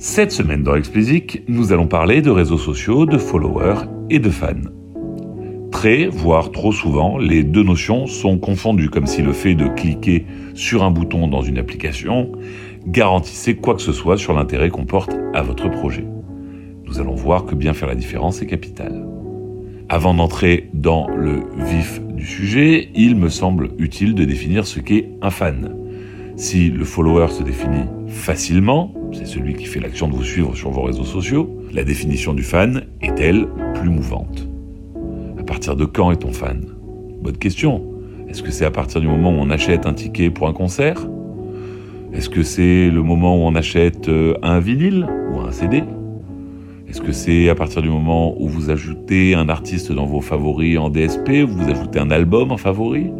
Cette semaine dans Explicit, nous allons parler de réseaux sociaux, de followers et de fans. Très, voire trop souvent, les deux notions sont confondues, comme si le fait de cliquer sur un bouton dans une application garantissait quoi que ce soit sur l'intérêt qu'on porte à votre projet. Nous allons voir que bien faire la différence est capital. Avant d'entrer dans le vif du sujet, il me semble utile de définir ce qu'est un fan. Si le follower se définit facilement, c'est celui qui fait l'action de vous suivre sur vos réseaux sociaux, la définition du fan est-elle plus mouvante? À partir de quand est-on fan? Bonne question. Est-ce que c'est à partir du moment où on achète un ticket pour un concert? Est-ce que c'est le moment où on achète euh, un vinyle ou un CD Est-ce que c'est à partir du moment où vous ajoutez un artiste dans vos favoris en DSP, ou vous ajoutez un album en favori?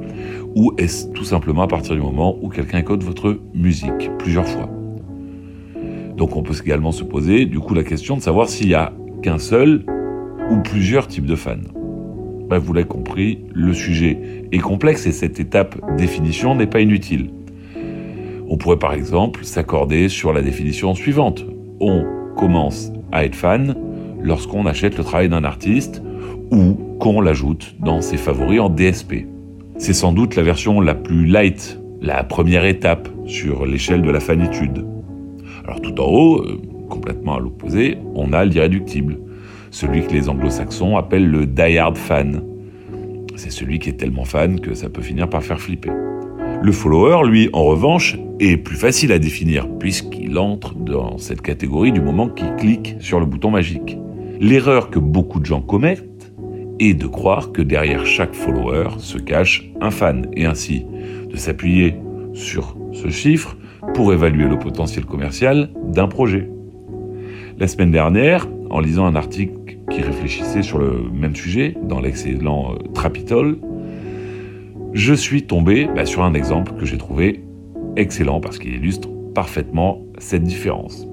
Ou est-ce tout simplement à partir du moment où quelqu'un écoute votre musique plusieurs fois? Donc on peut également se poser du coup la question de savoir s'il y a qu'un seul ou plusieurs types de fans. Bref, vous l'avez compris, le sujet est complexe et cette étape définition n'est pas inutile. On pourrait par exemple s'accorder sur la définition suivante. On commence à être fan lorsqu'on achète le travail d'un artiste ou qu'on l'ajoute dans ses favoris en DSP. C'est sans doute la version la plus light, la première étape sur l'échelle de la fanitude. Alors tout en haut, euh, complètement à l'opposé, on a l'irréductible, celui que les anglo-saxons appellent le die-hard fan. C'est celui qui est tellement fan que ça peut finir par faire flipper. Le follower, lui, en revanche, est plus facile à définir puisqu'il entre dans cette catégorie du moment qu'il clique sur le bouton magique. L'erreur que beaucoup de gens commettent, et de croire que derrière chaque follower se cache un fan, et ainsi de s'appuyer sur ce chiffre pour évaluer le potentiel commercial d'un projet. La semaine dernière, en lisant un article qui réfléchissait sur le même sujet dans l'excellent euh, Trapitol, je suis tombé bah, sur un exemple que j'ai trouvé excellent parce qu'il illustre parfaitement cette différence.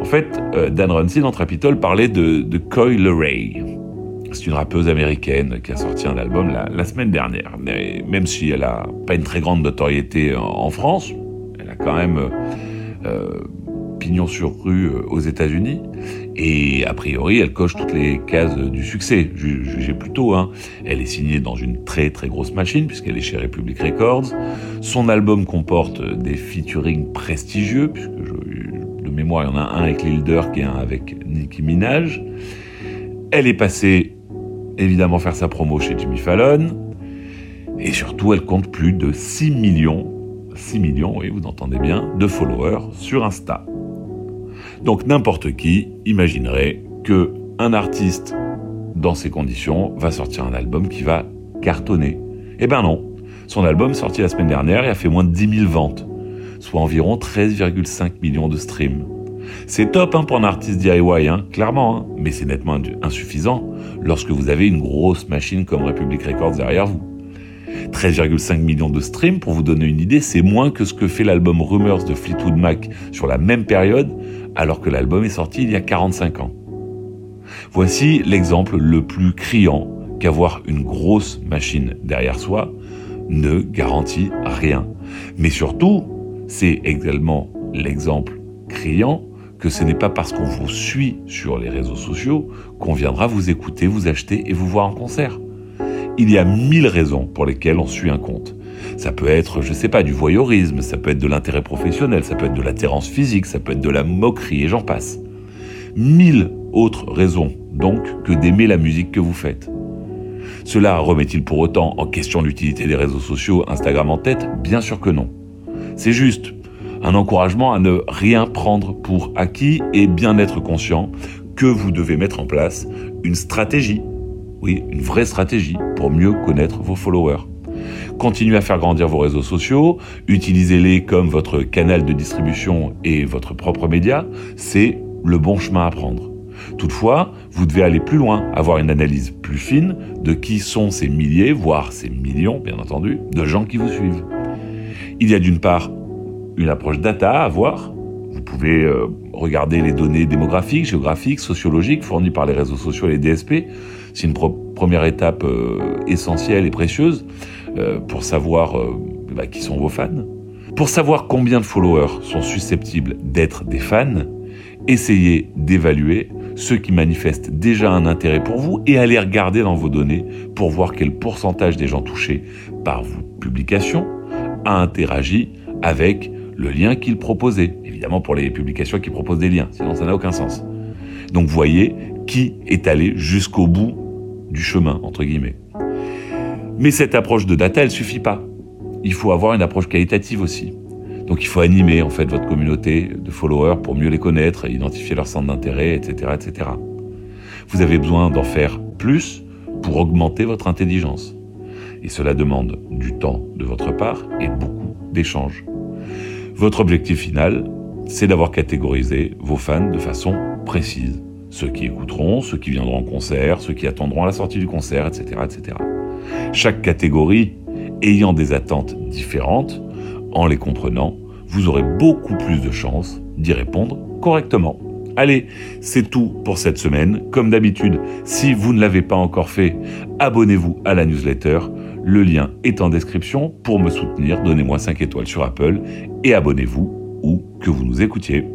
En fait, euh, Dan Runcie dans Trapitol parlait de, de Coil Ray, c'est une rappeuse américaine qui a sorti un album la, semaine dernière. Mais même si elle a pas une très grande notoriété en, France, elle a quand même euh, pignon sur rue euh, aux États-Unis. Et a priori, elle coche toutes les cases du succès. Jugez plutôt. Hein. Elle est signée dans une très très grosse machine puisqu'elle est chez Republic Records. Son album comporte des featuring prestigieux puisque de mémoire, il y en a un avec Lil Durk et un avec Nicki Minaj. Elle est passée évidemment faire sa promo chez Jimmy Fallon. Et surtout, elle compte plus de 6 millions, 6 millions, et vous entendez bien, de followers sur Insta. Donc n'importe qui imaginerait que un artiste dans ces conditions va sortir un album qui va cartonner. Eh ben non. Son album sorti la semaine dernière et a fait moins de 10 000 ventes, soit environ 13,5 millions de streams. C'est top hein, pour un artiste DIY, hein, clairement, hein, mais c'est nettement insuffisant lorsque vous avez une grosse machine comme Republic Records derrière vous. 13,5 millions de streams, pour vous donner une idée, c'est moins que ce que fait l'album Rumors de Fleetwood Mac sur la même période, alors que l'album est sorti il y a 45 ans. Voici l'exemple le plus criant qu'avoir une grosse machine derrière soi ne garantit rien. Mais surtout, c'est également l'exemple criant que ce n'est pas parce qu'on vous suit sur les réseaux sociaux qu'on viendra vous écouter, vous acheter et vous voir en concert. Il y a mille raisons pour lesquelles on suit un compte. Ça peut être, je sais pas, du voyeurisme, ça peut être de l'intérêt professionnel, ça peut être de l'attirance physique, ça peut être de la moquerie et j'en passe. Mille autres raisons, donc, que d'aimer la musique que vous faites. Cela remet-il pour autant en question l'utilité des réseaux sociaux, Instagram en tête? Bien sûr que non. C'est juste un encouragement à ne rien prendre pour acquis et bien être conscient que vous devez mettre en place une stratégie, oui, une vraie stratégie pour mieux connaître vos followers. Continuez à faire grandir vos réseaux sociaux, utilisez-les comme votre canal de distribution et votre propre média, c'est le bon chemin à prendre. Toutefois, vous devez aller plus loin, avoir une analyse plus fine de qui sont ces milliers, voire ces millions, bien entendu, de gens qui vous suivent. Il y a d'une part une approche data à avoir. Vous pouvez euh, regarder les données démographiques, géographiques, sociologiques fournies par les réseaux sociaux et les DSP. C'est une première étape euh, essentielle et précieuse euh, pour savoir bah, qui sont vos fans. Pour savoir combien de followers sont susceptibles d'être des fans, Essayez d'évaluer ceux qui manifestent déjà un intérêt pour vous et allez regarder dans vos données pour voir quel pourcentage des gens touchés par vos publications a interagi avec le lien qu'ils proposaient. Évidemment pour les publications qui proposent des liens, sinon ça n'a aucun sens. Donc voyez qui est allé jusqu'au bout du chemin, entre guillemets. Mais cette approche de data, elle suffit pas. Il faut avoir une approche qualitative aussi. Donc il faut animer en fait votre communauté de followers pour mieux les connaître, identifier leurs centres d'intérêt, etc., etc. Vous avez besoin d'en faire plus pour augmenter votre intelligence. Et cela demande du temps de votre part et beaucoup d'échanges. Votre objectif final, c'est d'avoir catégorisé vos fans de façon précise. Ceux qui écouteront, ceux qui viendront en concert, ceux qui attendront à la sortie du concert, etc., etc. Chaque catégorie ayant des attentes différentes, en les comprenant, vous aurez beaucoup plus de chances d'y répondre correctement. Allez, c'est tout pour cette semaine. Comme d'habitude, si vous ne l'avez pas encore fait, abonnez-vous à la newsletter. Le lien est en description. Pour me soutenir, donnez-moi 5 étoiles sur Apple et abonnez-vous où que vous nous écoutiez.